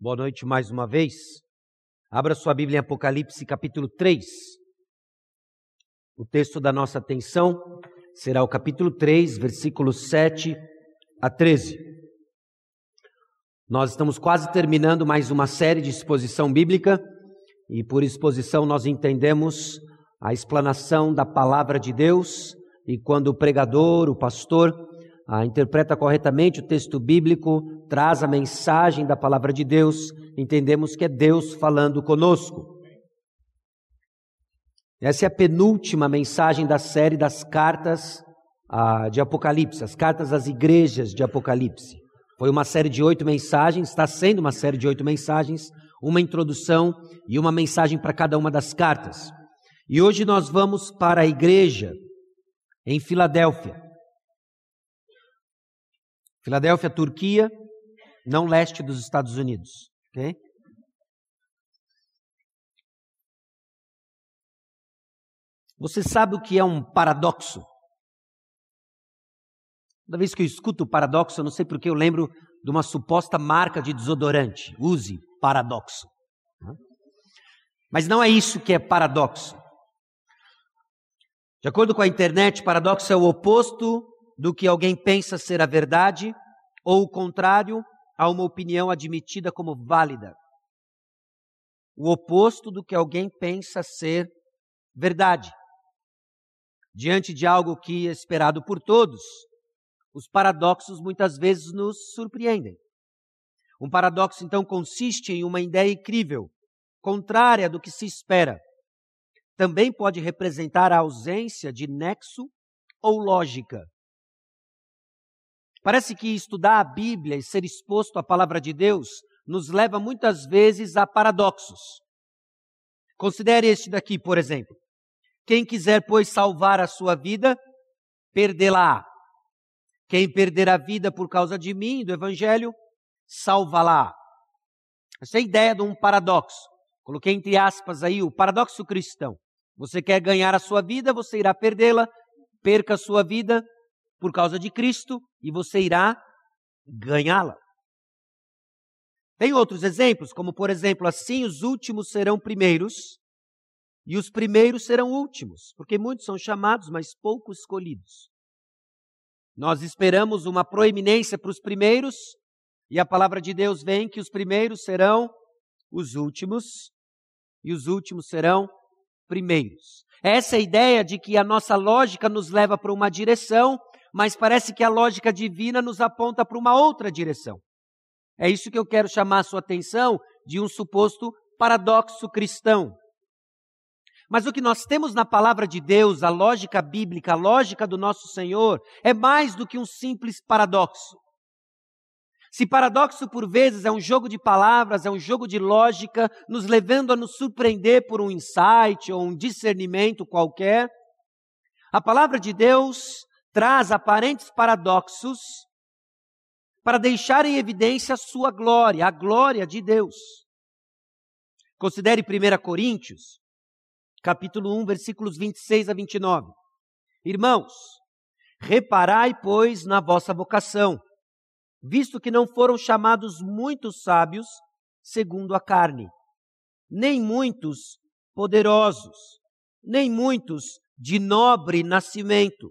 Boa noite mais uma vez. Abra sua Bíblia em Apocalipse capítulo 3. O texto da nossa atenção será o capítulo 3, versículos 7 a 13. Nós estamos quase terminando mais uma série de exposição bíblica e por exposição nós entendemos a explanação da palavra de Deus e quando o pregador, o pastor, ah, interpreta corretamente o texto bíblico, traz a mensagem da palavra de Deus, entendemos que é Deus falando conosco. Essa é a penúltima mensagem da série das cartas ah, de Apocalipse, as cartas às igrejas de Apocalipse. Foi uma série de oito mensagens, está sendo uma série de oito mensagens, uma introdução e uma mensagem para cada uma das cartas. E hoje nós vamos para a igreja em Filadélfia. Filadélfia, Turquia, não leste dos Estados Unidos. ok? Você sabe o que é um paradoxo? Toda vez que eu escuto paradoxo, eu não sei porque eu lembro de uma suposta marca de desodorante. Use paradoxo. Mas não é isso que é paradoxo. De acordo com a internet, paradoxo é o oposto do que alguém pensa ser a verdade, ou o contrário a uma opinião admitida como válida. O oposto do que alguém pensa ser verdade. Diante de algo que é esperado por todos, os paradoxos muitas vezes nos surpreendem. Um paradoxo, então, consiste em uma ideia incrível, contrária do que se espera. Também pode representar a ausência de nexo ou lógica. Parece que estudar a Bíblia e ser exposto à palavra de Deus nos leva muitas vezes a paradoxos. Considere este daqui, por exemplo. Quem quiser, pois, salvar a sua vida, perdê-la. Quem perder a vida por causa de mim, do Evangelho, salva-la. Essa é a ideia de um paradoxo. Coloquei entre aspas aí o paradoxo cristão. Você quer ganhar a sua vida, você irá perdê-la. Perca a sua vida, por causa de Cristo e você irá ganhá-la. Tem outros exemplos, como por exemplo, assim os últimos serão primeiros e os primeiros serão últimos, porque muitos são chamados, mas poucos escolhidos. Nós esperamos uma proeminência para os primeiros e a palavra de Deus vem que os primeiros serão os últimos e os últimos serão primeiros. Essa é a ideia de que a nossa lógica nos leva para uma direção mas parece que a lógica divina nos aponta para uma outra direção. É isso que eu quero chamar a sua atenção de um suposto paradoxo cristão. Mas o que nós temos na palavra de Deus, a lógica bíblica, a lógica do nosso Senhor, é mais do que um simples paradoxo. Se paradoxo por vezes é um jogo de palavras, é um jogo de lógica, nos levando a nos surpreender por um insight ou um discernimento qualquer, a palavra de Deus traz aparentes paradoxos para deixar em evidência a sua glória, a glória de Deus. Considere 1 Coríntios, capítulo 1, versículos 26 a 29. Irmãos, reparai, pois, na vossa vocação, visto que não foram chamados muitos sábios segundo a carne, nem muitos poderosos, nem muitos de nobre nascimento,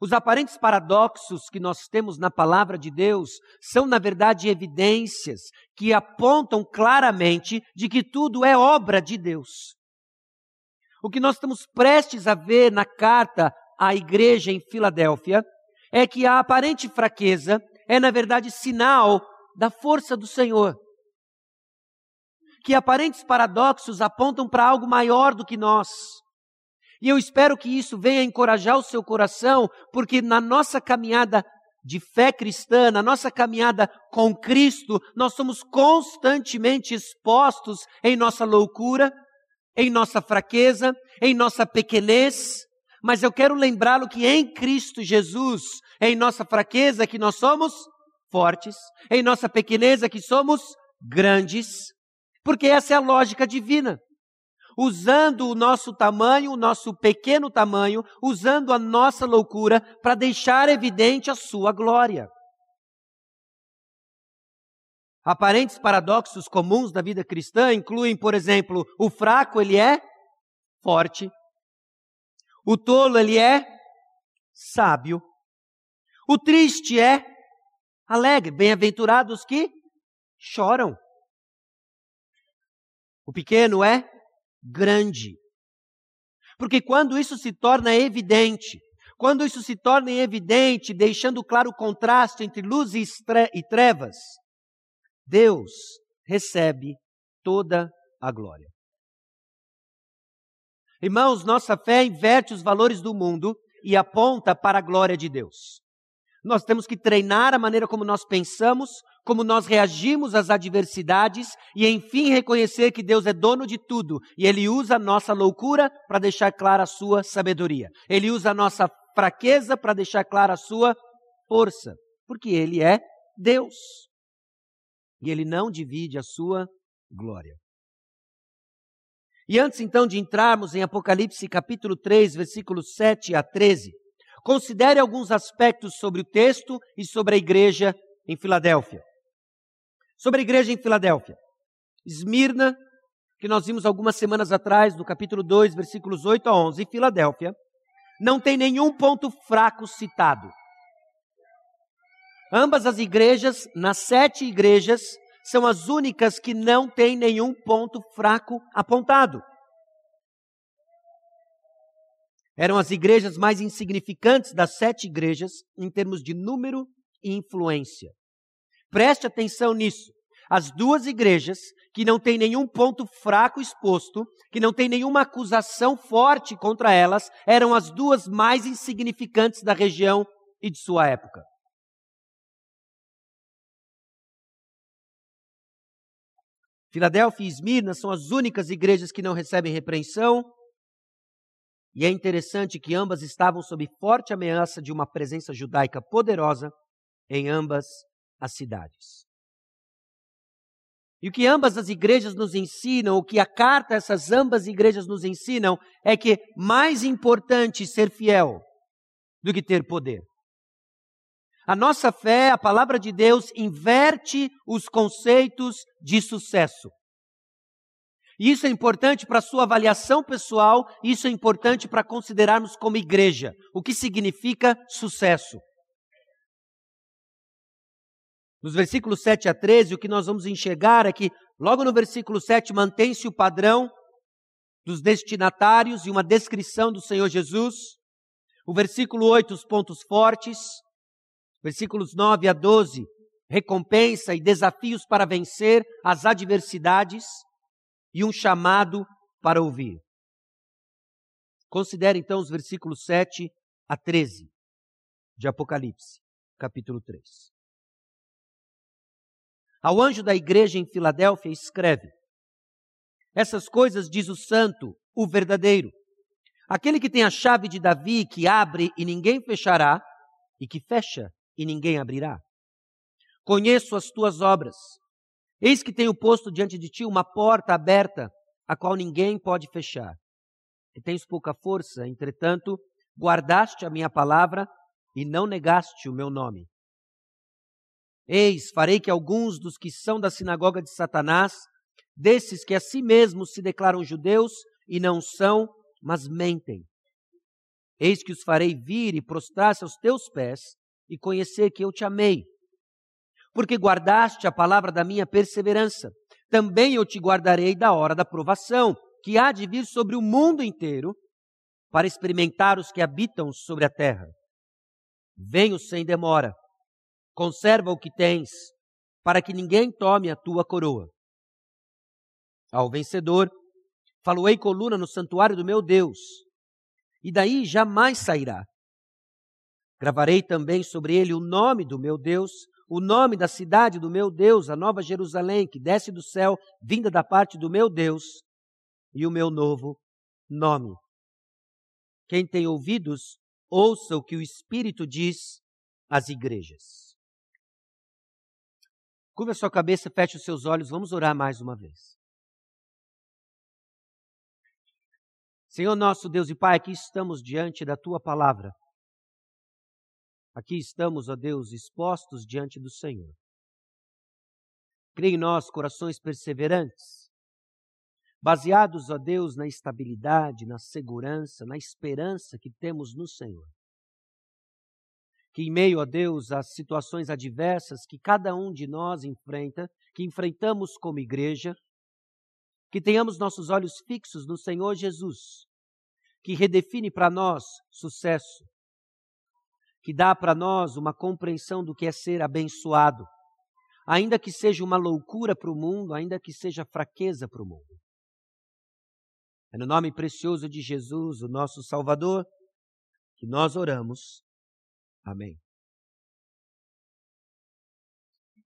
Os aparentes paradoxos que nós temos na palavra de Deus são, na verdade, evidências que apontam claramente de que tudo é obra de Deus. O que nós estamos prestes a ver na carta à igreja em Filadélfia é que a aparente fraqueza é, na verdade, sinal da força do Senhor. Que aparentes paradoxos apontam para algo maior do que nós. E eu espero que isso venha encorajar o seu coração, porque na nossa caminhada de fé cristã, na nossa caminhada com Cristo, nós somos constantemente expostos em nossa loucura, em nossa fraqueza, em nossa pequenez, mas eu quero lembrá-lo que em Cristo Jesus, em nossa fraqueza que nós somos fortes, em nossa pequeneza que somos grandes, porque essa é a lógica divina. Usando o nosso tamanho, o nosso pequeno tamanho, usando a nossa loucura para deixar evidente a sua glória. Aparentes paradoxos comuns da vida cristã incluem, por exemplo, o fraco ele é forte, o tolo ele é sábio, o triste é alegre, bem-aventurados que choram. O pequeno é grande. Porque quando isso se torna evidente, quando isso se torna evidente, deixando claro o contraste entre luz e trevas, Deus recebe toda a glória. Irmãos, nossa fé inverte os valores do mundo e aponta para a glória de Deus. Nós temos que treinar a maneira como nós pensamos, como nós reagimos às adversidades e, enfim, reconhecer que Deus é dono de tudo e Ele usa a nossa loucura para deixar clara a sua sabedoria. Ele usa a nossa fraqueza para deixar clara a sua força, porque Ele é Deus e ele não divide a sua glória. E antes então de entrarmos em Apocalipse capítulo 3, versículos 7 a 13, considere alguns aspectos sobre o texto e sobre a igreja em Filadélfia. Sobre a igreja em Filadélfia. Esmirna, que nós vimos algumas semanas atrás, no capítulo 2, versículos 8 a 11, em Filadélfia, não tem nenhum ponto fraco citado. Ambas as igrejas, nas sete igrejas, são as únicas que não têm nenhum ponto fraco apontado. Eram as igrejas mais insignificantes das sete igrejas em termos de número e influência. Preste atenção nisso. As duas igrejas que não têm nenhum ponto fraco exposto, que não tem nenhuma acusação forte contra elas, eram as duas mais insignificantes da região e de sua época. Filadélfia e Esmirna são as únicas igrejas que não recebem repreensão. E é interessante que ambas estavam sob forte ameaça de uma presença judaica poderosa em ambas as cidades. E o que ambas as igrejas nos ensinam, o que a carta essas ambas igrejas nos ensinam, é que mais importante ser fiel do que ter poder. A nossa fé, a palavra de Deus, inverte os conceitos de sucesso. E isso é importante para a sua avaliação pessoal, isso é importante para considerarmos como igreja, o que significa sucesso. Nos versículos 7 a 13, o que nós vamos enxergar é que, logo no versículo 7, mantém-se o padrão dos destinatários e uma descrição do Senhor Jesus. O versículo 8, os pontos fortes. Versículos 9 a 12, recompensa e desafios para vencer as adversidades e um chamado para ouvir. Considere então os versículos 7 a 13 de Apocalipse, capítulo 3. Ao anjo da igreja em Filadélfia escreve: Essas coisas diz o santo, o verdadeiro, aquele que tem a chave de Davi, que abre e ninguém fechará, e que fecha e ninguém abrirá. Conheço as tuas obras. Eis que tenho posto diante de ti uma porta aberta, a qual ninguém pode fechar. E tens pouca força, entretanto, guardaste a minha palavra e não negaste o meu nome. Eis, farei que alguns dos que são da sinagoga de Satanás, desses que a si mesmos se declaram judeus e não são, mas mentem. Eis que os farei vir e prostrar-se aos teus pés e conhecer que eu te amei. Porque guardaste a palavra da minha perseverança, também eu te guardarei da hora da provação, que há de vir sobre o mundo inteiro, para experimentar os que habitam sobre a terra. Venho sem demora, conserva o que tens, para que ninguém tome a tua coroa. Ao vencedor, faloei coluna no santuário do meu Deus, e daí jamais sairá. Gravarei também sobre ele o nome do meu Deus, o nome da cidade do meu Deus, a nova Jerusalém, que desce do céu, vinda da parte do meu Deus, e o meu novo nome. Quem tem ouvidos, ouça o que o Espírito diz às igrejas. Curva a sua cabeça, feche os seus olhos, vamos orar mais uma vez. Senhor nosso Deus e Pai, aqui estamos diante da tua palavra. Aqui estamos, ó Deus, expostos diante do Senhor. Crê em nós corações perseverantes, baseados, ó Deus, na estabilidade, na segurança, na esperança que temos no Senhor. Que em meio, ó Deus, às situações adversas que cada um de nós enfrenta, que enfrentamos como igreja, que tenhamos nossos olhos fixos no Senhor Jesus, que redefine para nós sucesso, que dá para nós uma compreensão do que é ser abençoado, ainda que seja uma loucura para o mundo, ainda que seja fraqueza para o mundo. É no nome precioso de Jesus, o nosso Salvador, que nós oramos. Amém.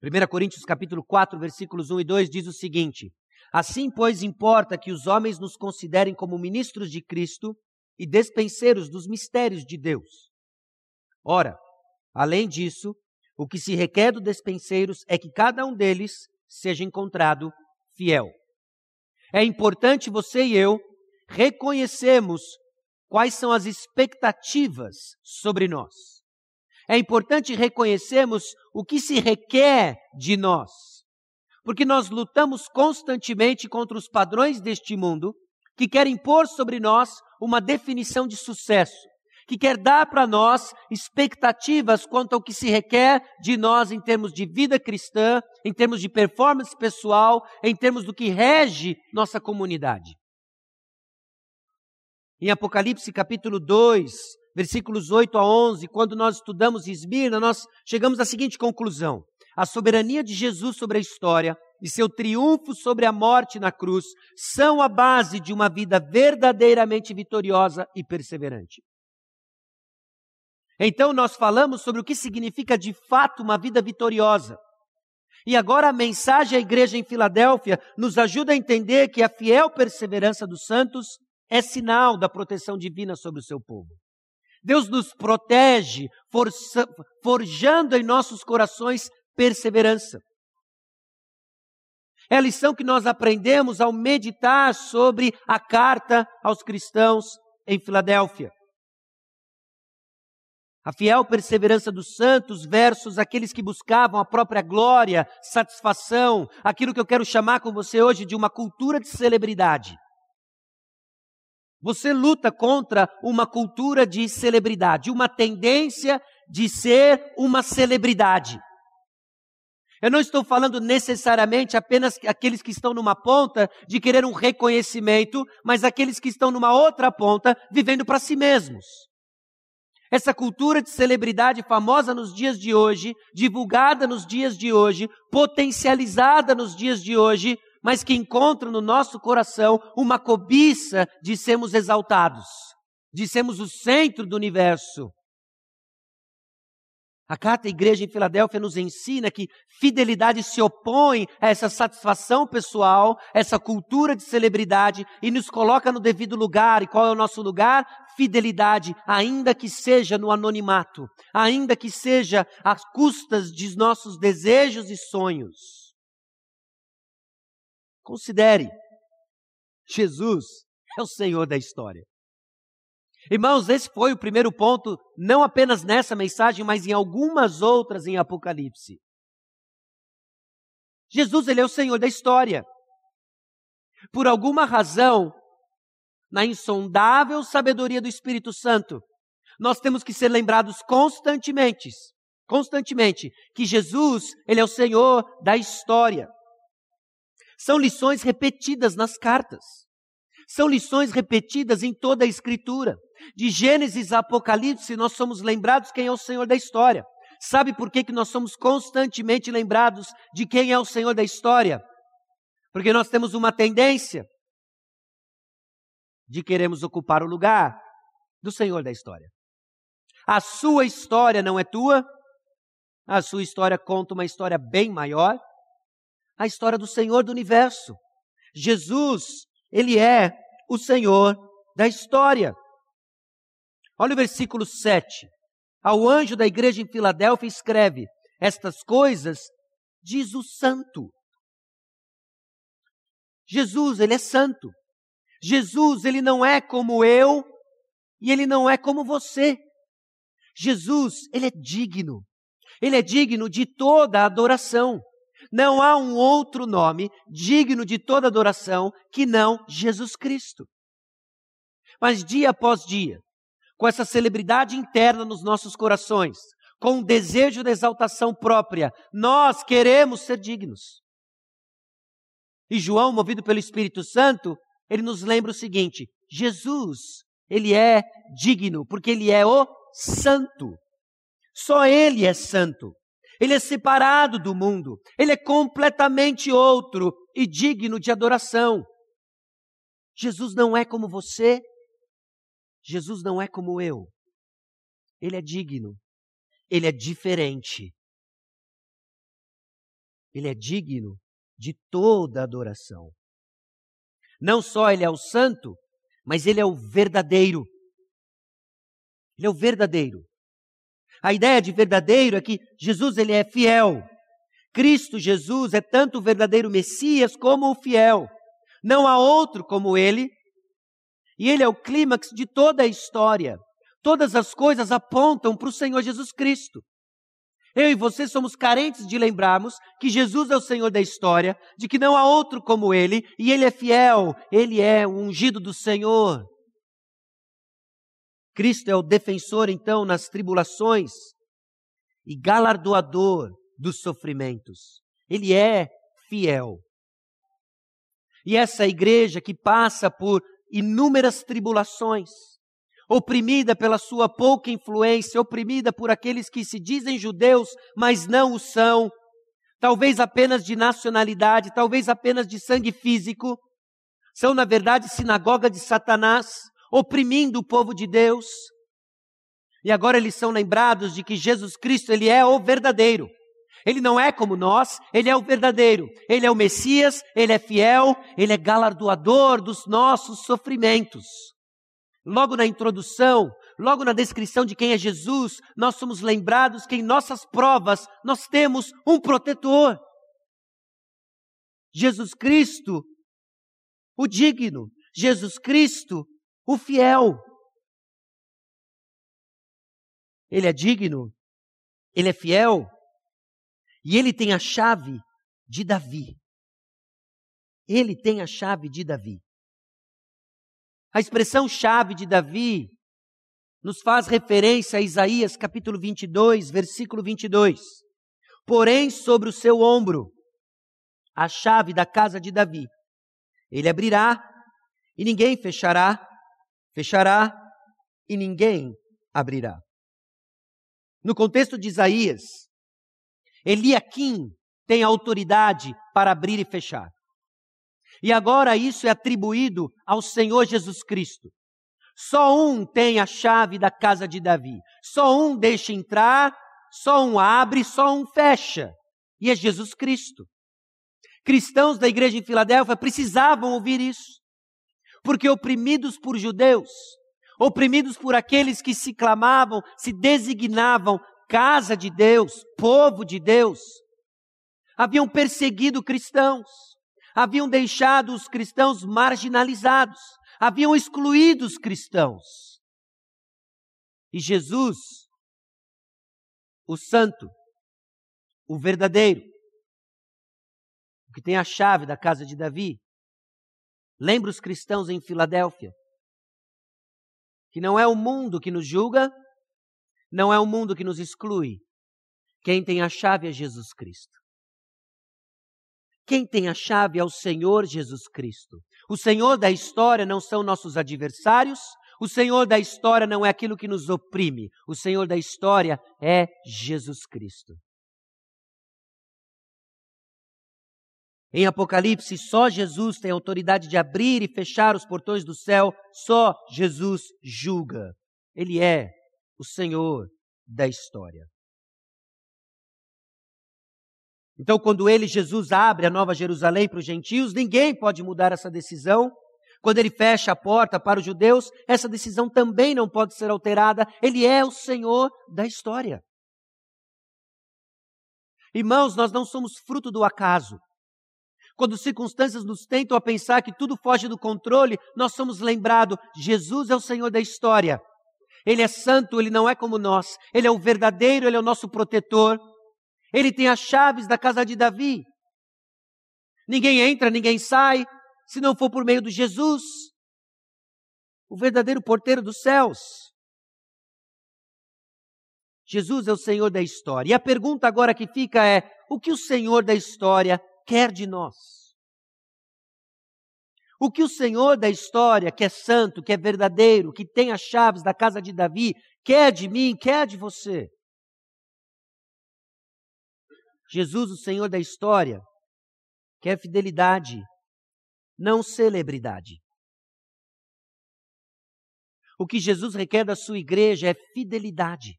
1 Coríntios capítulo 4, versículos 1 e 2 diz o seguinte: Assim, pois, importa que os homens nos considerem como ministros de Cristo e despenseiros dos mistérios de Deus. Ora, além disso, o que se requer dos despenseiros é que cada um deles seja encontrado fiel. É importante você e eu reconhecermos quais são as expectativas sobre nós. É importante reconhecermos o que se requer de nós. Porque nós lutamos constantemente contra os padrões deste mundo que querem impor sobre nós uma definição de sucesso, que quer dar para nós expectativas quanto ao que se requer de nós em termos de vida cristã, em termos de performance pessoal, em termos do que rege nossa comunidade. Em Apocalipse capítulo 2, versículos 8 a 11, quando nós estudamos Esmirna, nós chegamos à seguinte conclusão: a soberania de Jesus sobre a história e seu triunfo sobre a morte na cruz são a base de uma vida verdadeiramente vitoriosa e perseverante. Então nós falamos sobre o que significa de fato uma vida vitoriosa. E agora a mensagem à igreja em Filadélfia nos ajuda a entender que a fiel perseverança dos santos é sinal da proteção divina sobre o seu povo. Deus nos protege, força, forjando em nossos corações perseverança. É a lição que nós aprendemos ao meditar sobre a carta aos cristãos em Filadélfia. A fiel perseverança dos santos versus aqueles que buscavam a própria glória, satisfação, aquilo que eu quero chamar com você hoje de uma cultura de celebridade. Você luta contra uma cultura de celebridade, uma tendência de ser uma celebridade. Eu não estou falando necessariamente apenas aqueles que estão numa ponta de querer um reconhecimento, mas aqueles que estão numa outra ponta vivendo para si mesmos. Essa cultura de celebridade famosa nos dias de hoje, divulgada nos dias de hoje, potencializada nos dias de hoje, mas que encontra no nosso coração uma cobiça de sermos exaltados, de sermos o centro do universo, a carta à igreja em Filadélfia nos ensina que fidelidade se opõe a essa satisfação pessoal, essa cultura de celebridade e nos coloca no devido lugar. E qual é o nosso lugar? Fidelidade, ainda que seja no anonimato, ainda que seja às custas de nossos desejos e sonhos. Considere, Jesus é o Senhor da história. Irmãos, esse foi o primeiro ponto, não apenas nessa mensagem, mas em algumas outras em Apocalipse. Jesus, ele é o Senhor da história. Por alguma razão, na insondável sabedoria do Espírito Santo, nós temos que ser lembrados constantemente, constantemente, que Jesus, ele é o Senhor da história. São lições repetidas nas cartas. São lições repetidas em toda a Escritura. De Gênesis a Apocalipse, nós somos lembrados quem é o Senhor da história. Sabe por que, que nós somos constantemente lembrados de quem é o Senhor da história? Porque nós temos uma tendência de queremos ocupar o lugar do Senhor da história. A sua história não é tua, a sua história conta uma história bem maior, a história do Senhor do universo. Jesus ele é o Senhor da história. Olha o versículo 7. Ao anjo da igreja em Filadélfia escreve: Estas coisas diz o santo. Jesus, ele é santo. Jesus, ele não é como eu e ele não é como você. Jesus, ele é digno. Ele é digno de toda adoração. Não há um outro nome digno de toda adoração que não Jesus Cristo. Mas dia após dia, com essa celebridade interna nos nossos corações, com o desejo da exaltação própria, nós queremos ser dignos. E João, movido pelo Espírito Santo, ele nos lembra o seguinte: Jesus, ele é digno, porque ele é o santo. Só ele é santo. Ele é separado do mundo. Ele é completamente outro e digno de adoração. Jesus não é como você. Jesus não é como eu. Ele é digno. Ele é diferente. Ele é digno de toda adoração. Não só ele é o santo, mas ele é o verdadeiro. Ele é o verdadeiro. A ideia de verdadeiro é que Jesus ele é fiel. Cristo Jesus é tanto o verdadeiro Messias como o fiel. Não há outro como ele. E ele é o clímax de toda a história. Todas as coisas apontam para o Senhor Jesus Cristo. Eu e você somos carentes de lembrarmos que Jesus é o Senhor da história, de que não há outro como Ele, e Ele é fiel, Ele é o ungido do Senhor. Cristo é o defensor, então, nas tribulações e galardoador dos sofrimentos. Ele é fiel. E essa igreja que passa por inúmeras tribulações, oprimida pela sua pouca influência, oprimida por aqueles que se dizem judeus, mas não o são, talvez apenas de nacionalidade, talvez apenas de sangue físico, são, na verdade, sinagoga de Satanás, oprimindo o povo de Deus. E agora eles são lembrados de que Jesus Cristo, ele é o verdadeiro. Ele não é como nós, ele é o verdadeiro. Ele é o Messias, ele é fiel, ele é galardoador dos nossos sofrimentos. Logo na introdução, logo na descrição de quem é Jesus, nós somos lembrados que em nossas provas nós temos um protetor. Jesus Cristo, o digno. Jesus Cristo, o fiel. Ele é digno, ele é fiel e ele tem a chave de Davi. Ele tem a chave de Davi. A expressão chave de Davi nos faz referência a Isaías capítulo 22, versículo 22. Porém, sobre o seu ombro, a chave da casa de Davi. Ele abrirá e ninguém fechará, fechará e ninguém abrirá. No contexto de Isaías, Eliakim tem autoridade para abrir e fechar. E agora isso é atribuído ao Senhor Jesus Cristo. Só um tem a chave da casa de Davi. Só um deixa entrar, só um abre, só um fecha. E é Jesus Cristo. Cristãos da igreja em Filadélfia precisavam ouvir isso. Porque oprimidos por judeus, oprimidos por aqueles que se clamavam, se designavam casa de Deus, povo de Deus, haviam perseguido cristãos haviam deixado os cristãos marginalizados, haviam excluído os cristãos. E Jesus, o santo, o verdadeiro, o que tem a chave da casa de Davi, lembra os cristãos em Filadélfia que não é o mundo que nos julga, não é o mundo que nos exclui. Quem tem a chave é Jesus Cristo. Quem tem a chave é o Senhor Jesus Cristo. O Senhor da história não são nossos adversários, o Senhor da história não é aquilo que nos oprime, o Senhor da história é Jesus Cristo. Em Apocalipse, só Jesus tem autoridade de abrir e fechar os portões do céu, só Jesus julga. Ele é o Senhor da história. Então, quando ele, Jesus, abre a nova Jerusalém para os gentios, ninguém pode mudar essa decisão, Quando ele fecha a porta para os judeus, essa decisão também não pode ser alterada. Ele é o Senhor da história. Irmãos, nós não somos fruto do acaso. Quando circunstâncias nos tentam a pensar que tudo foge do controle, nós somos lembrados: Jesus é o Senhor da história. Ele é santo, ele não é como nós. Ele é o verdadeiro, ele é o nosso protetor. Ele tem as chaves da casa de Davi. Ninguém entra, ninguém sai, se não for por meio de Jesus, o verdadeiro porteiro dos céus. Jesus é o Senhor da história. E a pergunta agora que fica é: o que o Senhor da história quer de nós? O que o Senhor da história, que é santo, que é verdadeiro, que tem as chaves da casa de Davi, quer de mim, quer de você? Jesus, o Senhor da história, quer fidelidade, não celebridade. O que Jesus requer da sua igreja é fidelidade.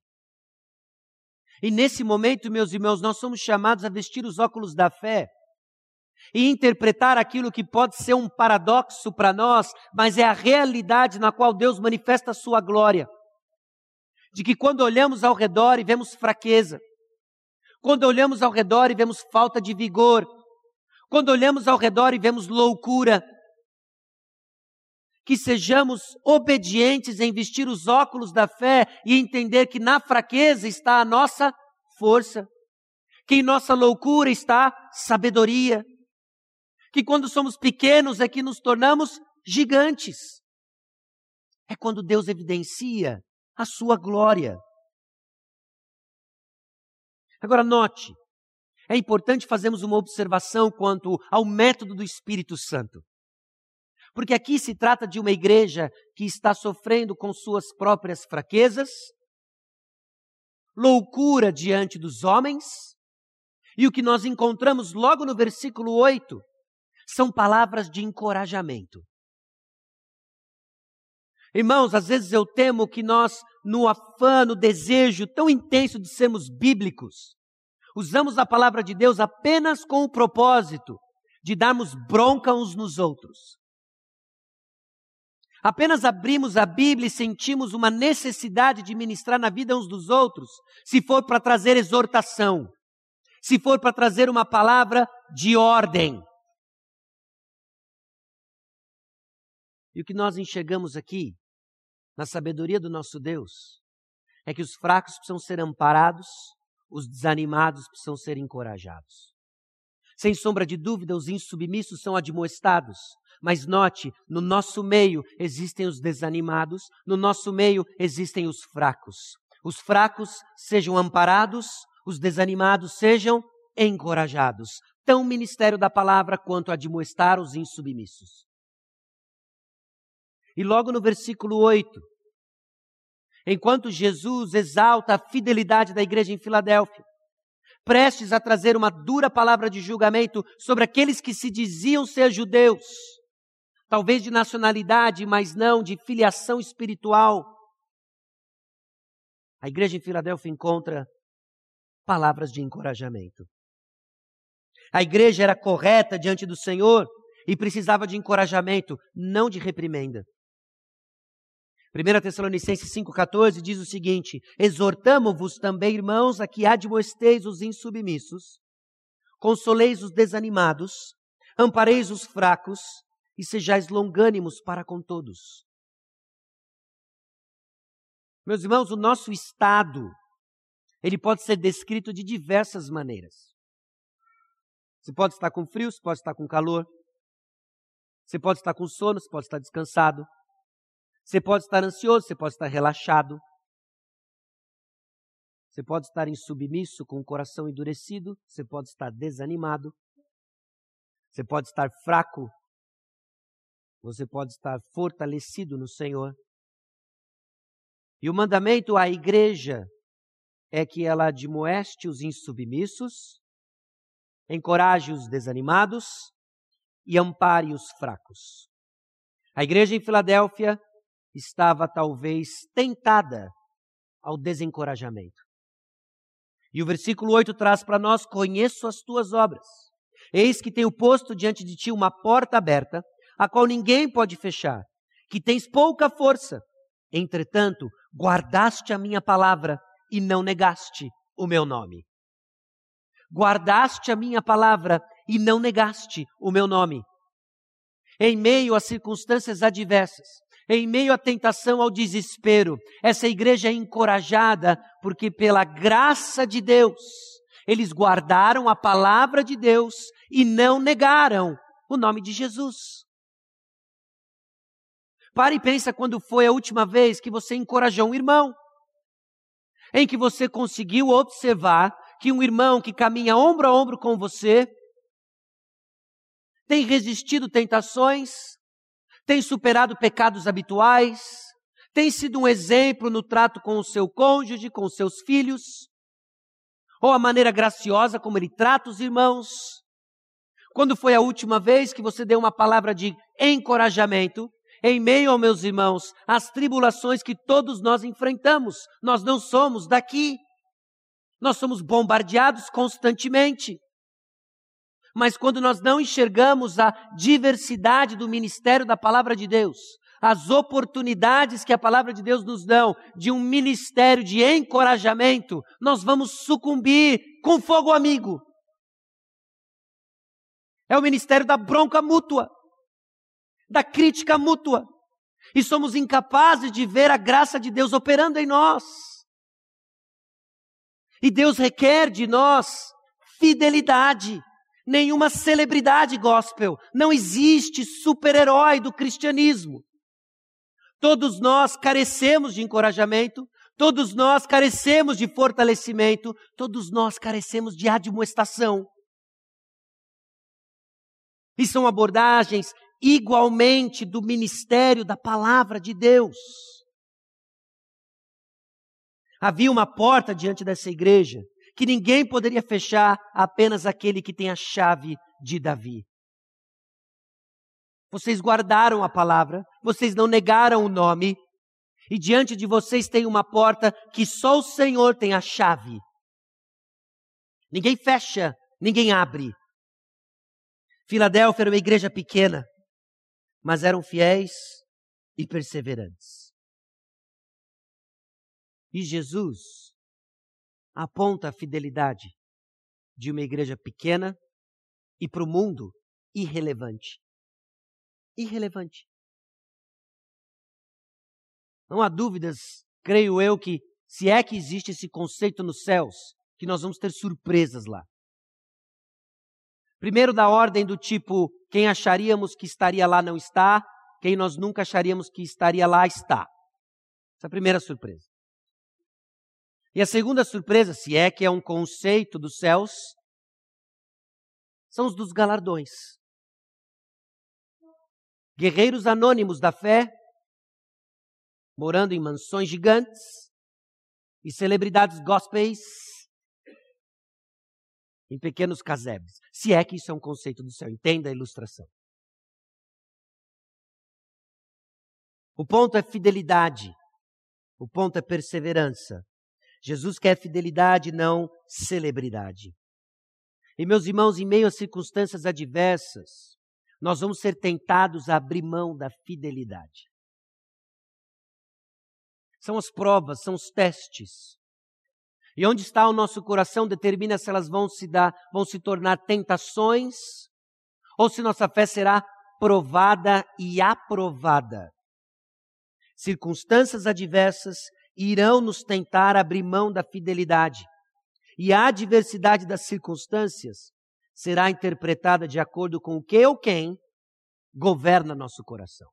E nesse momento, meus irmãos, nós somos chamados a vestir os óculos da fé e interpretar aquilo que pode ser um paradoxo para nós, mas é a realidade na qual Deus manifesta a sua glória. De que quando olhamos ao redor e vemos fraqueza, quando olhamos ao redor e vemos falta de vigor, quando olhamos ao redor e vemos loucura, que sejamos obedientes em vestir os óculos da fé e entender que na fraqueza está a nossa força, que em nossa loucura está sabedoria, que quando somos pequenos é que nos tornamos gigantes. É quando Deus evidencia a sua glória. Agora note, é importante fazermos uma observação quanto ao método do Espírito Santo. Porque aqui se trata de uma igreja que está sofrendo com suas próprias fraquezas, loucura diante dos homens, e o que nós encontramos logo no versículo 8 são palavras de encorajamento. Irmãos, às vezes eu temo que nós, no afã, no desejo tão intenso de sermos bíblicos, usamos a palavra de Deus apenas com o propósito de darmos bronca uns nos outros. Apenas abrimos a Bíblia e sentimos uma necessidade de ministrar na vida uns dos outros, se for para trazer exortação, se for para trazer uma palavra de ordem. E o que nós enxergamos aqui, na sabedoria do nosso Deus, é que os fracos precisam ser amparados, os desanimados precisam ser encorajados. Sem sombra de dúvida, os insubmissos são admoestados, mas note, no nosso meio existem os desanimados, no nosso meio existem os fracos. Os fracos sejam amparados, os desanimados sejam encorajados. Tão ministério da palavra quanto admoestar os insubmissos. E logo no versículo 8, enquanto Jesus exalta a fidelidade da igreja em Filadélfia, prestes a trazer uma dura palavra de julgamento sobre aqueles que se diziam ser judeus, talvez de nacionalidade, mas não de filiação espiritual. A igreja em Filadélfia encontra palavras de encorajamento. A igreja era correta diante do Senhor e precisava de encorajamento, não de reprimenda. 1 Tessalonicenses 5,14 diz o seguinte: Exortamo-vos também, irmãos, a que admoesteis os insubmissos, consoleis os desanimados, ampareis os fracos e sejais longânimos para com todos. Meus irmãos, o nosso estado, ele pode ser descrito de diversas maneiras. Você pode estar com frio, você pode estar com calor, você pode estar com sono, você pode estar descansado, você pode estar ansioso, você pode estar relaxado. Você pode estar insubmisso, com o coração endurecido, você pode estar desanimado. Você pode estar fraco. Você pode estar fortalecido no Senhor. E o mandamento à igreja é que ela admoeste os insubmissos, encoraje os desanimados e ampare os fracos. A igreja em Filadélfia estava talvez tentada ao desencorajamento. E o versículo 8 traz para nós: Conheço as tuas obras. Eis que tenho posto diante de ti uma porta aberta, a qual ninguém pode fechar, que tens pouca força. Entretanto, guardaste a minha palavra e não negaste o meu nome. Guardaste a minha palavra e não negaste o meu nome. Em meio a circunstâncias adversas, em meio à tentação, ao desespero, essa igreja é encorajada porque, pela graça de Deus, eles guardaram a palavra de Deus e não negaram o nome de Jesus. Pare e pensa quando foi a última vez que você encorajou um irmão, em que você conseguiu observar que um irmão que caminha ombro a ombro com você tem resistido tentações, tem superado pecados habituais, tem sido um exemplo no trato com o seu cônjuge, com os seus filhos, ou a maneira graciosa como ele trata os irmãos. Quando foi a última vez que você deu uma palavra de encorajamento em meio aos meus irmãos, às tribulações que todos nós enfrentamos? Nós não somos daqui. Nós somos bombardeados constantemente. Mas quando nós não enxergamos a diversidade do ministério da palavra de Deus, as oportunidades que a palavra de Deus nos dão de um ministério de encorajamento, nós vamos sucumbir com fogo amigo. É o ministério da bronca mútua, da crítica mútua. E somos incapazes de ver a graça de Deus operando em nós. E Deus requer de nós fidelidade nenhuma celebridade gospel. Não existe super-herói do cristianismo. Todos nós carecemos de encorajamento, todos nós carecemos de fortalecimento, todos nós carecemos de admoestação. E são abordagens igualmente do ministério da palavra de Deus. Havia uma porta diante dessa igreja que ninguém poderia fechar, apenas aquele que tem a chave de Davi. Vocês guardaram a palavra, vocês não negaram o nome, e diante de vocês tem uma porta que só o Senhor tem a chave. Ninguém fecha, ninguém abre. Filadélfia era uma igreja pequena, mas eram fiéis e perseverantes. E Jesus aponta a fidelidade de uma igreja pequena e para o mundo irrelevante irrelevante. Não há dúvidas, creio eu, que se é que existe esse conceito nos céus, que nós vamos ter surpresas lá. Primeiro, da ordem do tipo: quem acharíamos que estaria lá não está, quem nós nunca acharíamos que estaria lá está. Essa é a primeira surpresa. E a segunda surpresa, se é que é um conceito dos céus, são os dos galardões guerreiros anônimos da fé, morando em mansões gigantes, e celebridades gospels em pequenos casebres. Se é que isso é um conceito do céu, entenda a ilustração. O ponto é fidelidade. O ponto é perseverança. Jesus quer fidelidade, não celebridade. E meus irmãos, em meio a circunstâncias adversas, nós vamos ser tentados a abrir mão da fidelidade. São as provas, são os testes. E onde está o nosso coração determina se elas vão se dar, vão se tornar tentações ou se nossa fé será provada e aprovada. Circunstâncias adversas irão nos tentar abrir mão da fidelidade. E a adversidade das circunstâncias será interpretada de acordo com o que ou quem governa nosso coração.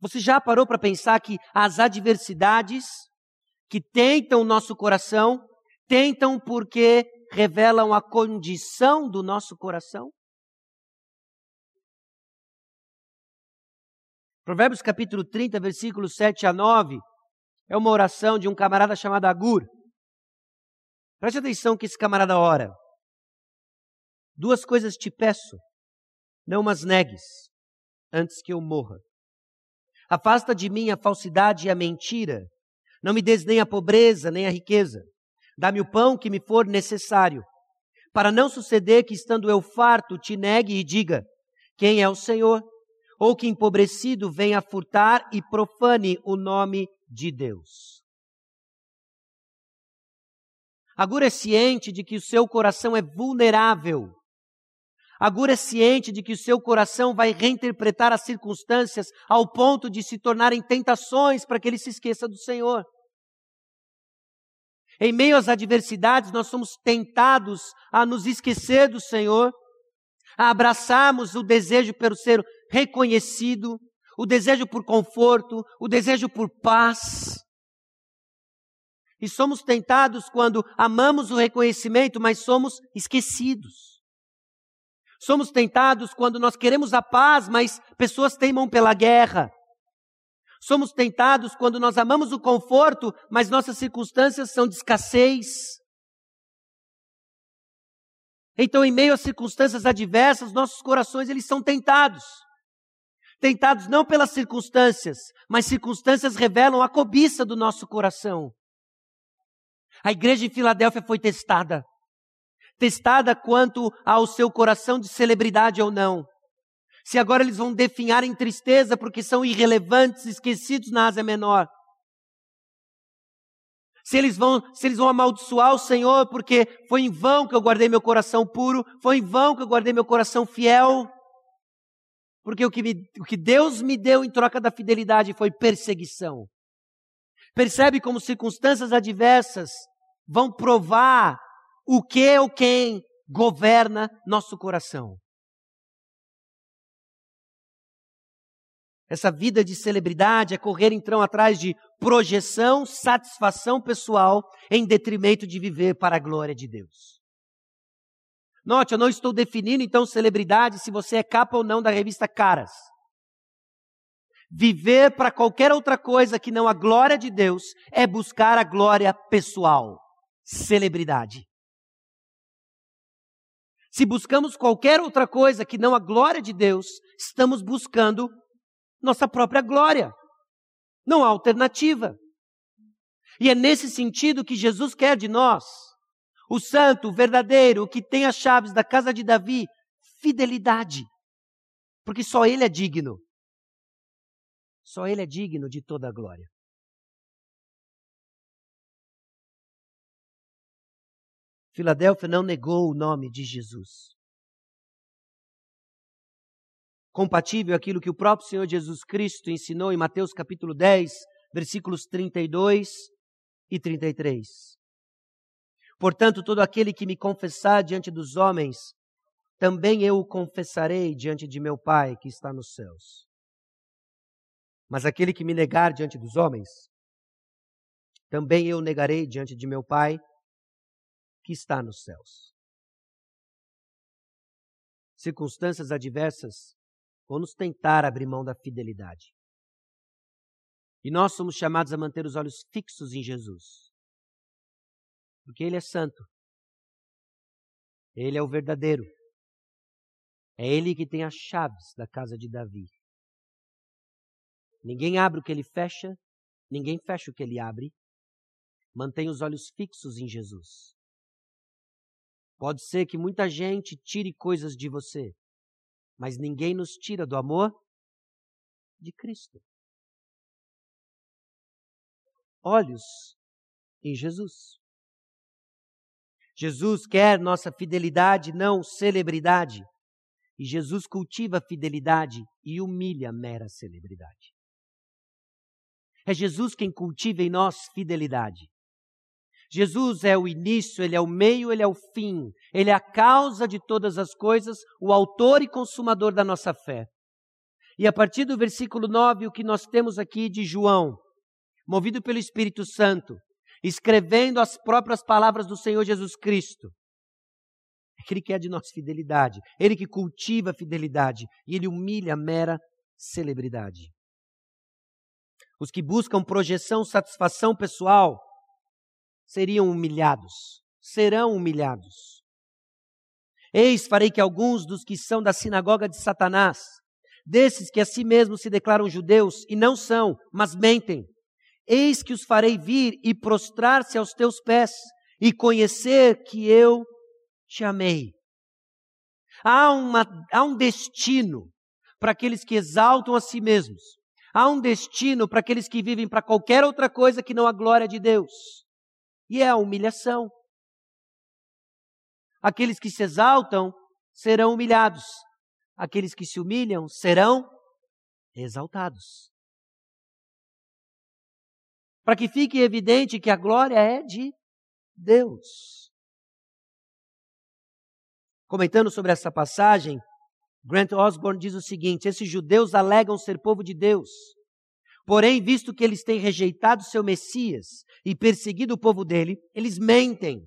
Você já parou para pensar que as adversidades que tentam o nosso coração, tentam porque revelam a condição do nosso coração? Provérbios capítulo 30, versículos 7 a 9, é uma oração de um camarada chamado Agur. Preste atenção que esse camarada ora. Duas coisas te peço, não mas negues, antes que eu morra. Afasta de mim a falsidade e a mentira. Não me des nem a pobreza, nem a riqueza. Dá-me o pão que me for necessário. Para não suceder que, estando eu farto, te negue e diga: quem é o Senhor, ou que empobrecido venha furtar e profane o nome de Deus. Agora é ciente de que o seu coração é vulnerável. Agora é ciente de que o seu coração vai reinterpretar as circunstâncias ao ponto de se tornarem tentações para que ele se esqueça do Senhor. Em meio às adversidades, nós somos tentados a nos esquecer do Senhor, a abraçarmos o desejo pelo ser reconhecido, o desejo por conforto, o desejo por paz. E somos tentados quando amamos o reconhecimento, mas somos esquecidos. Somos tentados quando nós queremos a paz, mas pessoas teimam pela guerra. Somos tentados quando nós amamos o conforto, mas nossas circunstâncias são de escassez. Então, em meio a circunstâncias adversas, nossos corações eles são tentados. Tentados não pelas circunstâncias, mas circunstâncias revelam a cobiça do nosso coração. A igreja em Filadélfia foi testada. Testada quanto ao seu coração de celebridade ou não. Se agora eles vão definhar em tristeza porque são irrelevantes, esquecidos na Ásia Menor. Se eles vão, se eles vão amaldiçoar o Senhor porque foi em vão que eu guardei meu coração puro, foi em vão que eu guardei meu coração fiel. Porque o que, me, o que Deus me deu em troca da fidelidade foi perseguição. Percebe como circunstâncias adversas vão provar o que ou quem governa nosso coração. Essa vida de celebridade é correr então atrás de projeção, satisfação pessoal, em detrimento de viver para a glória de Deus. Note, eu não estou definindo então celebridade se você é capa ou não da revista Caras. Viver para qualquer outra coisa que não a glória de Deus é buscar a glória pessoal celebridade. Se buscamos qualquer outra coisa que não a glória de Deus, estamos buscando nossa própria glória. Não há alternativa. E é nesse sentido que Jesus quer de nós. O santo, o verdadeiro, que tem as chaves da casa de Davi, fidelidade. Porque só ele é digno. Só ele é digno de toda a glória. Filadélfia não negou o nome de Jesus. Compatível aquilo que o próprio Senhor Jesus Cristo ensinou em Mateus capítulo 10, versículos 32 e 33. Portanto, todo aquele que me confessar diante dos homens, também eu o confessarei diante de meu Pai que está nos céus. Mas aquele que me negar diante dos homens, também eu negarei diante de meu Pai que está nos céus. Circunstâncias adversas vão nos tentar abrir mão da fidelidade. E nós somos chamados a manter os olhos fixos em Jesus. Porque Ele é santo. Ele é o verdadeiro. É Ele que tem as chaves da casa de Davi. Ninguém abre o que ele fecha, ninguém fecha o que ele abre. Mantenha os olhos fixos em Jesus. Pode ser que muita gente tire coisas de você, mas ninguém nos tira do amor de Cristo. Olhos em Jesus. Jesus quer nossa fidelidade, não celebridade. E Jesus cultiva a fidelidade e humilha a mera celebridade. É Jesus quem cultiva em nós fidelidade. Jesus é o início, ele é o meio, ele é o fim, ele é a causa de todas as coisas, o autor e consumador da nossa fé. E a partir do versículo 9, o que nós temos aqui de João, movido pelo Espírito Santo, escrevendo as próprias palavras do Senhor Jesus Cristo. É ele quer de nós fidelidade, ele que cultiva a fidelidade e ele humilha a mera celebridade. Os que buscam projeção, satisfação pessoal, seriam humilhados, serão humilhados. Eis, farei que alguns dos que são da sinagoga de Satanás, desses que a si mesmos se declaram judeus e não são, mas mentem, eis que os farei vir e prostrar-se aos teus pés e conhecer que eu te amei. Há, uma, há um destino para aqueles que exaltam a si mesmos. Há um destino para aqueles que vivem para qualquer outra coisa que não a glória de Deus. E é a humilhação. Aqueles que se exaltam serão humilhados. Aqueles que se humilham serão exaltados. Para que fique evidente que a glória é de Deus. Comentando sobre essa passagem, Grant Osborne diz o seguinte: esses judeus alegam ser povo de Deus. Porém, visto que eles têm rejeitado seu Messias e perseguido o povo dele, eles mentem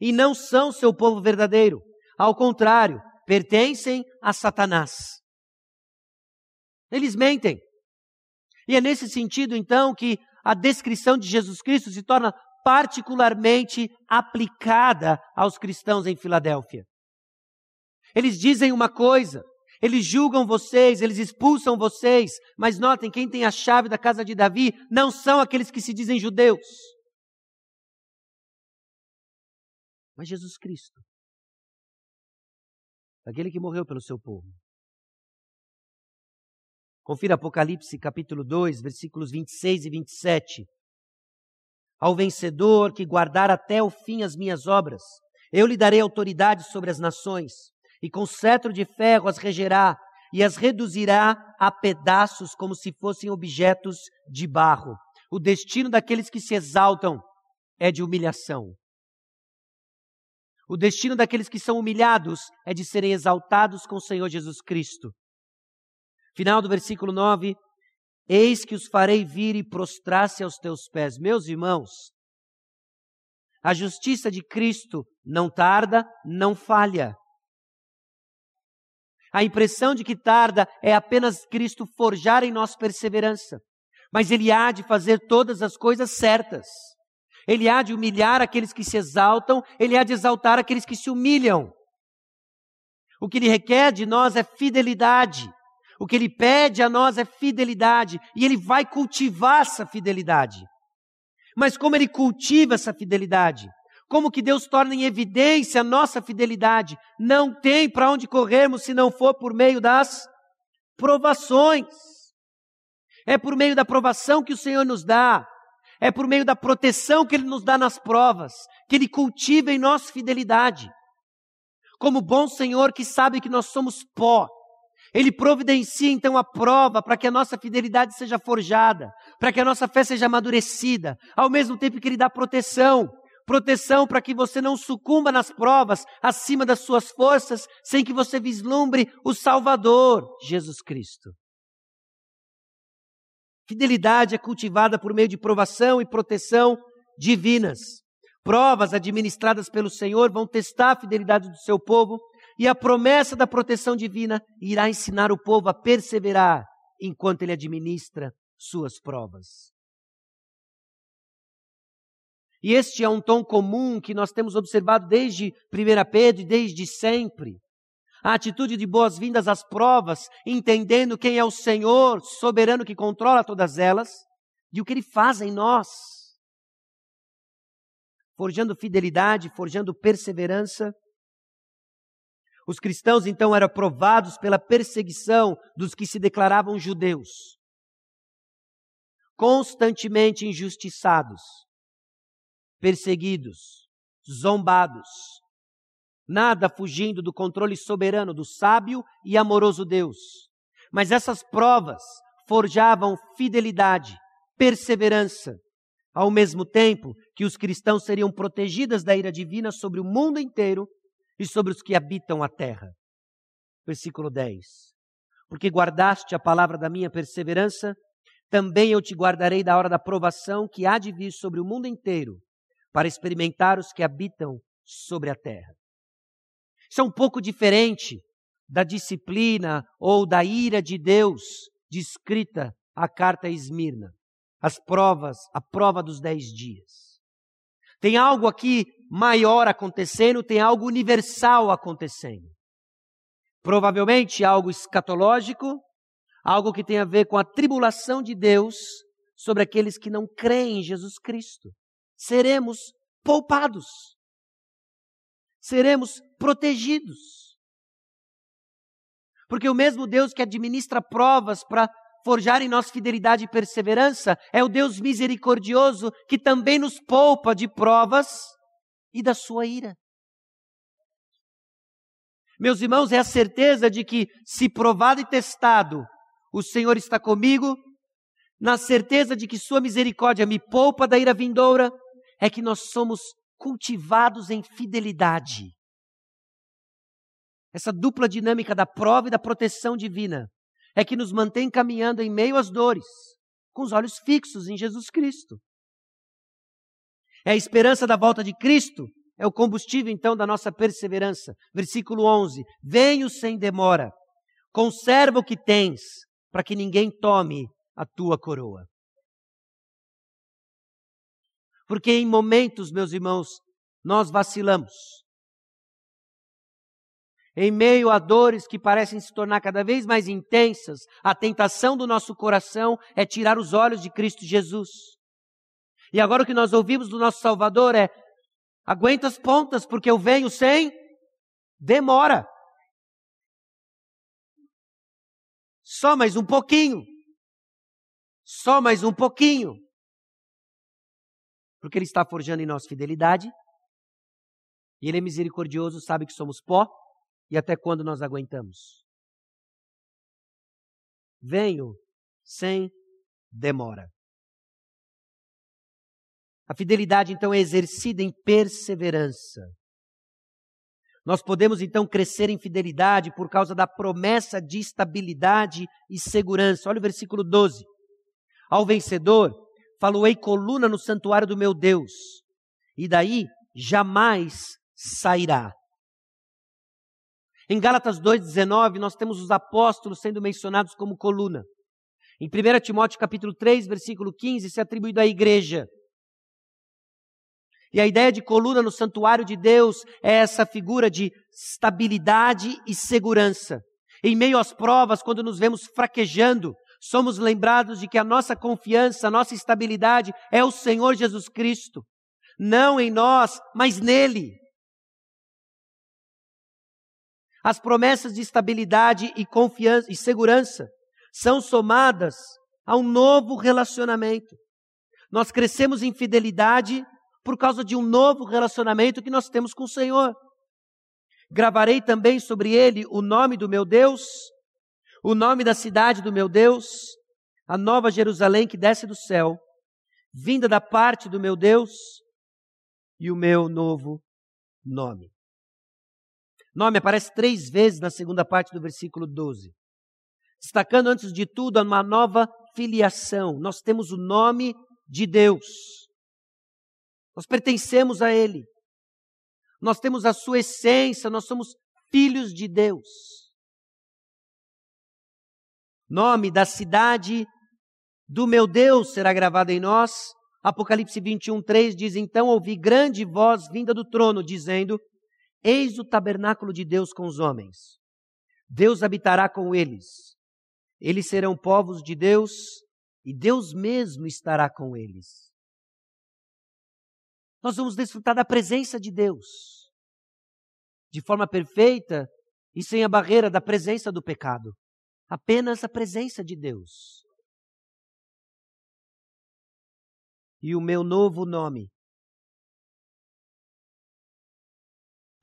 e não são seu povo verdadeiro. Ao contrário, pertencem a Satanás. Eles mentem. E é nesse sentido, então, que a descrição de Jesus Cristo se torna particularmente aplicada aos cristãos em Filadélfia. Eles dizem uma coisa, eles julgam vocês, eles expulsam vocês, mas notem, quem tem a chave da casa de Davi não são aqueles que se dizem judeus, mas Jesus Cristo, aquele que morreu pelo seu povo. Confira Apocalipse capítulo 2, versículos 26 e 27. Ao vencedor que guardar até o fim as minhas obras, eu lhe darei autoridade sobre as nações e com cetro de ferro as regerá e as reduzirá a pedaços como se fossem objetos de barro. O destino daqueles que se exaltam é de humilhação. O destino daqueles que são humilhados é de serem exaltados com o Senhor Jesus Cristo. Final do versículo 9: Eis que os farei vir e prostrar-se aos teus pés. Meus irmãos, a justiça de Cristo não tarda, não falha. A impressão de que tarda é apenas Cristo forjar em nós perseverança. Mas Ele há de fazer todas as coisas certas. Ele há de humilhar aqueles que se exaltam, Ele há de exaltar aqueles que se humilham. O que Ele requer de nós é fidelidade. O que Ele pede a nós é fidelidade. E Ele vai cultivar essa fidelidade. Mas como Ele cultiva essa fidelidade? como que Deus torna em evidência a nossa fidelidade. Não tem para onde corrermos se não for por meio das provações. É por meio da provação que o Senhor nos dá, é por meio da proteção que Ele nos dá nas provas, que Ele cultiva em nós fidelidade. Como bom Senhor que sabe que nós somos pó, Ele providencia então a prova para que a nossa fidelidade seja forjada, para que a nossa fé seja amadurecida, ao mesmo tempo que Ele dá proteção, proteção para que você não sucumba nas provas acima das suas forças, sem que você vislumbre o Salvador, Jesus Cristo. Fidelidade é cultivada por meio de provação e proteção divinas. Provas administradas pelo Senhor vão testar a fidelidade do seu povo e a promessa da proteção divina irá ensinar o povo a perseverar enquanto ele administra suas provas. E este é um tom comum que nós temos observado desde 1 Pedro e desde sempre. A atitude de boas-vindas às provas, entendendo quem é o Senhor soberano que controla todas elas e o que Ele faz em nós. Forjando fidelidade, forjando perseverança. Os cristãos então eram provados pela perseguição dos que se declaravam judeus, constantemente injustiçados perseguidos, zombados, nada fugindo do controle soberano do sábio e amoroso Deus. Mas essas provas forjavam fidelidade, perseverança, ao mesmo tempo que os cristãos seriam protegidos da ira divina sobre o mundo inteiro e sobre os que habitam a terra. Versículo 10. Porque guardaste a palavra da minha perseverança, também eu te guardarei da hora da provação que há de vir sobre o mundo inteiro para experimentar os que habitam sobre a terra. Isso é um pouco diferente da disciplina ou da ira de Deus descrita a carta a Esmirna, as provas, a prova dos dez dias. Tem algo aqui maior acontecendo, tem algo universal acontecendo. Provavelmente algo escatológico, algo que tem a ver com a tribulação de Deus sobre aqueles que não creem em Jesus Cristo seremos poupados, seremos protegidos. Porque o mesmo Deus que administra provas para forjar em nós fidelidade e perseverança é o Deus misericordioso que também nos poupa de provas e da sua ira. Meus irmãos, é a certeza de que, se provado e testado, o Senhor está comigo, na certeza de que Sua misericórdia me poupa da ira vindoura, é que nós somos cultivados em fidelidade. Essa dupla dinâmica da prova e da proteção divina é que nos mantém caminhando em meio às dores, com os olhos fixos em Jesus Cristo. É a esperança da volta de Cristo, é o combustível então da nossa perseverança. Versículo 11: Venho sem demora, conserva o que tens, para que ninguém tome a tua coroa. Porque em momentos, meus irmãos, nós vacilamos. Em meio a dores que parecem se tornar cada vez mais intensas, a tentação do nosso coração é tirar os olhos de Cristo Jesus. E agora o que nós ouvimos do nosso Salvador é: aguenta as pontas, porque eu venho sem demora. Só mais um pouquinho. Só mais um pouquinho. Porque Ele está forjando em nós fidelidade. E Ele é misericordioso, sabe que somos pó e até quando nós aguentamos. Venho sem demora. A fidelidade, então, é exercida em perseverança. Nós podemos, então, crescer em fidelidade por causa da promessa de estabilidade e segurança. Olha o versículo 12. Ao vencedor, faloei coluna no santuário do meu Deus, e daí jamais sairá. Em Gálatas 2,19, nós temos os apóstolos sendo mencionados como coluna. Em 1 Timóteo capítulo 3, versículo 15, se é atribuído à igreja. E a ideia de coluna no santuário de Deus é essa figura de estabilidade e segurança. Em meio às provas, quando nos vemos fraquejando, somos lembrados de que a nossa confiança, a nossa estabilidade é o Senhor Jesus Cristo. Não em nós, mas nele. As promessas de estabilidade e confiança e segurança são somadas a um novo relacionamento. Nós crescemos em fidelidade por causa de um novo relacionamento que nós temos com o Senhor. Gravarei também sobre ele o nome do meu Deus, o nome da cidade do meu Deus, a nova Jerusalém que desce do céu, vinda da parte do meu Deus, e o meu novo nome. Nome aparece três vezes na segunda parte do versículo 12. Destacando, antes de tudo, uma nova filiação. Nós temos o nome de Deus. Nós pertencemos a Ele. Nós temos a sua essência, nós somos filhos de Deus. Nome da cidade do meu Deus será gravado em nós. Apocalipse 21, 3 diz: Então ouvi grande voz vinda do trono, dizendo: Eis o tabernáculo de Deus com os homens. Deus habitará com eles. Eles serão povos de Deus e Deus mesmo estará com eles. Nós vamos desfrutar da presença de Deus de forma perfeita e sem a barreira da presença do pecado. Apenas a presença de Deus. E o meu novo nome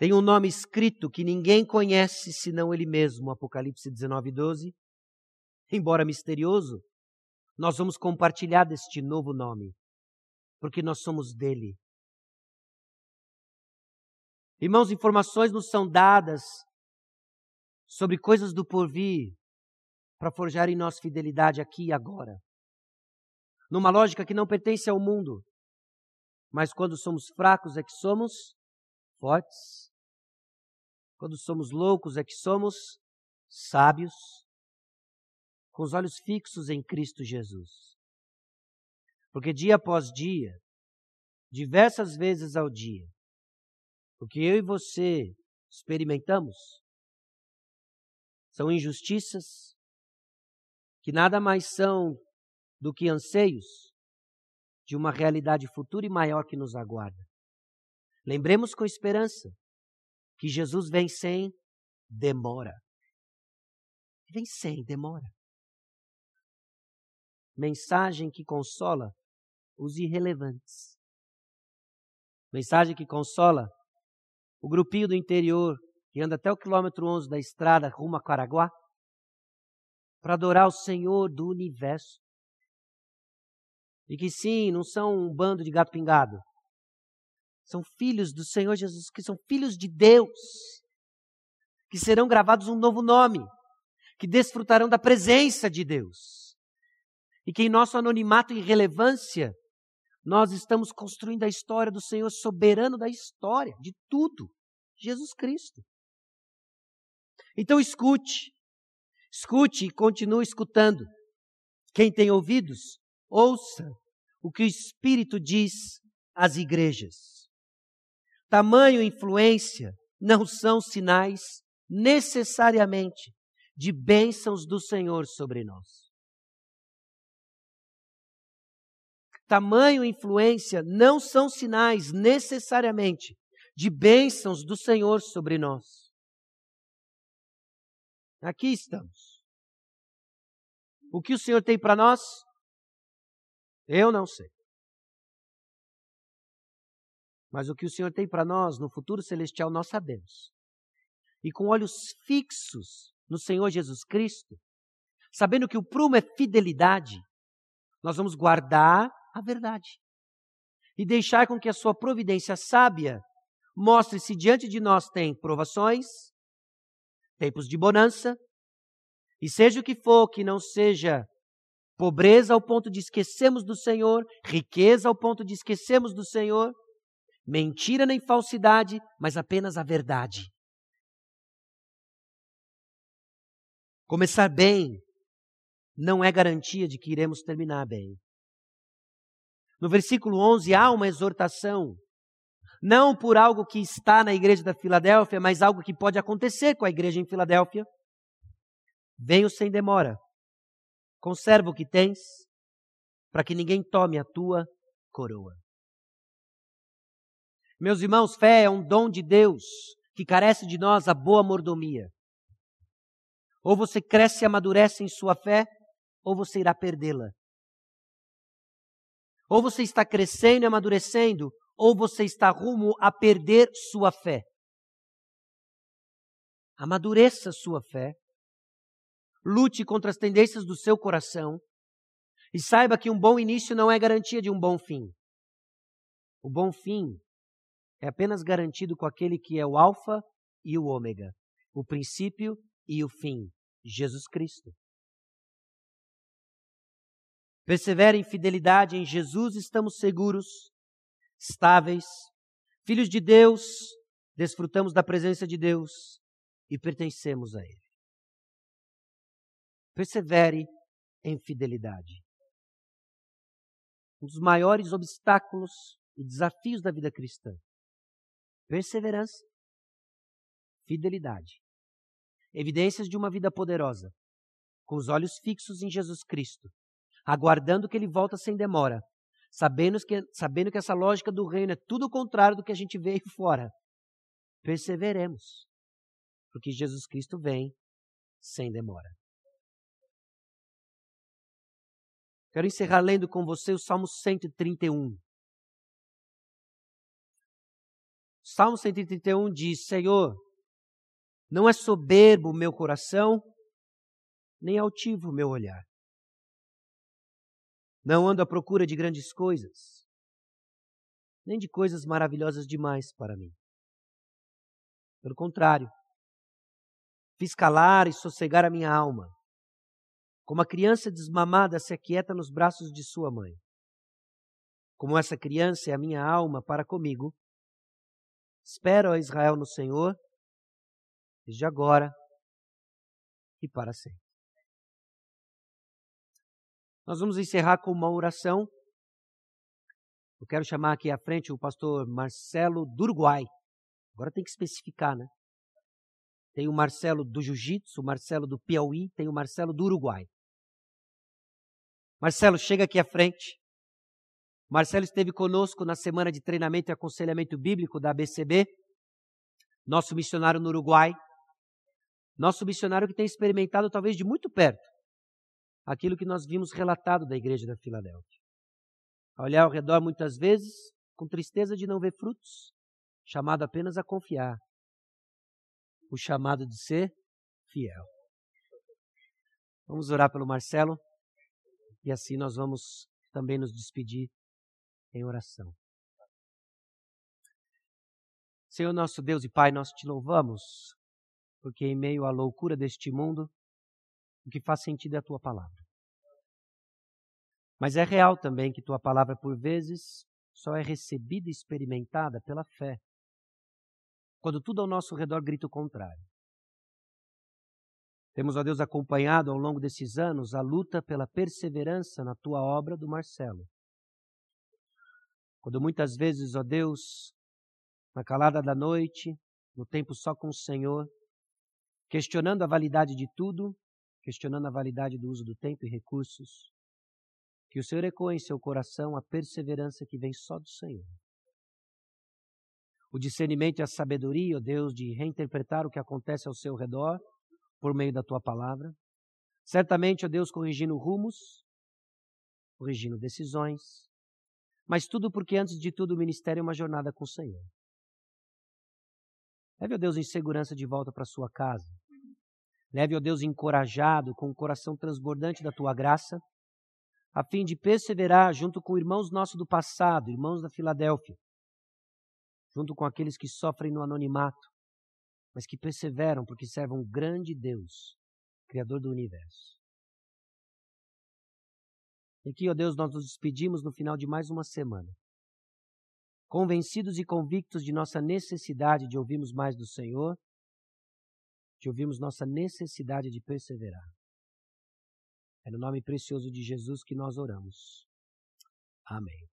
Tem um nome escrito que ninguém conhece senão ele mesmo, Apocalipse 19, 12. Embora misterioso, nós vamos compartilhar deste novo nome, porque nós somos dele. Irmãos, informações nos são dadas sobre coisas do porvir para forjar em nós fidelidade aqui e agora. Numa lógica que não pertence ao mundo, mas quando somos fracos é que somos fortes. Quando somos loucos é que somos sábios, com os olhos fixos em Cristo Jesus. Porque dia após dia, diversas vezes ao dia, o que eu e você experimentamos são injustiças que nada mais são do que anseios de uma realidade futura e maior que nos aguarda. Lembremos com esperança que Jesus vem sem demora. Vem sem demora. Mensagem que consola os irrelevantes. Mensagem que consola o grupinho do interior que anda até o quilômetro 11 da estrada rumo a Caraguá para adorar o Senhor do universo. E que sim, não são um bando de gato pingado. São filhos do Senhor Jesus, que são filhos de Deus, que serão gravados um novo nome, que desfrutarão da presença de Deus. E que em nosso anonimato e irrelevância, nós estamos construindo a história do Senhor soberano da história, de tudo, Jesus Cristo. Então escute, escute e continue escutando. Quem tem ouvidos, ouça o que o Espírito diz às igrejas. Tamanho e influência não são sinais necessariamente de bênçãos do Senhor sobre nós. Tamanho e influência não são sinais necessariamente de bênçãos do Senhor sobre nós. Aqui estamos. O que o Senhor tem para nós? Eu não sei. Mas o que o Senhor tem para nós no futuro celestial, nós sabemos. E com olhos fixos no Senhor Jesus Cristo, sabendo que o prumo é fidelidade, nós vamos guardar a verdade e deixar com que a sua providência sábia mostre se diante de nós tem provações, tempos de bonança, e seja o que for, que não seja pobreza ao ponto de esquecermos do Senhor, riqueza ao ponto de esquecermos do Senhor, mentira nem falsidade, mas apenas a verdade. Começar bem não é garantia de que iremos terminar bem. No versículo 11 há uma exortação, não por algo que está na igreja da Filadélfia, mas algo que pode acontecer com a igreja em Filadélfia. Venho sem demora. Conserva o que tens, para que ninguém tome a tua coroa. Meus irmãos, fé é um dom de Deus que carece de nós a boa mordomia. Ou você cresce e amadurece em sua fé, ou você irá perdê-la. Ou você está crescendo e amadurecendo, ou você está rumo a perder sua fé. Amadureça sua fé. Lute contra as tendências do seu coração. E saiba que um bom início não é garantia de um bom fim. O bom fim é apenas garantido com aquele que é o Alfa e o Ômega, o princípio e o fim, Jesus Cristo. Persevere em fidelidade em Jesus, estamos seguros, estáveis, filhos de Deus, desfrutamos da presença de Deus e pertencemos a Ele. Persevere em fidelidade. Um dos maiores obstáculos e desafios da vida cristã. Perseverança, fidelidade. Evidências de uma vida poderosa, com os olhos fixos em Jesus Cristo, aguardando que ele volta sem demora, sabendo que, sabendo que essa lógica do reino é tudo o contrário do que a gente vê aí fora. Perseveremos, porque Jesus Cristo vem sem demora. Quero encerrar lendo com você o Salmo 131. Salmo 131 diz: Senhor, não é soberbo o meu coração, nem altivo o meu olhar. Não ando à procura de grandes coisas, nem de coisas maravilhosas demais para mim. Pelo contrário, fiz calar e sossegar a minha alma, como a criança desmamada se aquieta nos braços de sua mãe. Como essa criança é a minha alma para comigo, espero a Israel no Senhor, desde agora e para sempre. Nós vamos encerrar com uma oração. Eu quero chamar aqui à frente o pastor Marcelo do Uruguai. Agora tem que especificar, né? Tem o Marcelo do Jiu-Jitsu, o Marcelo do Piauí, tem o Marcelo do Uruguai. Marcelo, chega aqui à frente. Marcelo esteve conosco na semana de treinamento e aconselhamento bíblico da ABCB, nosso missionário no Uruguai. Nosso missionário que tem experimentado, talvez de muito perto, aquilo que nós vimos relatado da igreja da Filadélfia. A olhar ao redor muitas vezes, com tristeza de não ver frutos, chamado apenas a confiar. O chamado de ser fiel. Vamos orar pelo Marcelo e assim nós vamos também nos despedir em oração. Senhor nosso Deus e Pai, nós te louvamos, porque em meio à loucura deste mundo, o que faz sentido é a tua palavra. Mas é real também que tua palavra, por vezes, só é recebida e experimentada pela fé, quando tudo ao nosso redor grita o contrário. Temos, ó Deus, acompanhado ao longo desses anos a luta pela perseverança na tua obra do Marcelo. Quando muitas vezes, ó Deus, na calada da noite, no tempo só com o Senhor, questionando a validade de tudo, questionando a validade do uso do tempo e recursos, que o Senhor ecoe em seu coração a perseverança que vem só do Senhor. O discernimento e a sabedoria, ó Deus, de reinterpretar o que acontece ao seu redor por meio da tua palavra. Certamente, ó Deus, corrigindo rumos, corrigindo decisões, mas tudo porque, antes de tudo, o ministério é uma jornada com o Senhor. Leve, ó Deus, em segurança de volta para sua casa. Leve, ó Deus, encorajado, com o coração transbordante da tua graça, a fim de perseverar junto com irmãos nossos do passado, irmãos da Filadélfia, junto com aqueles que sofrem no anonimato, mas que perseveram porque servem um grande Deus, Criador do universo. E aqui, ó Deus, nós nos despedimos no final de mais uma semana, convencidos e convictos de nossa necessidade de ouvirmos mais do Senhor, de ouvirmos nossa necessidade de perseverar. É no nome precioso de Jesus que nós oramos. Amém.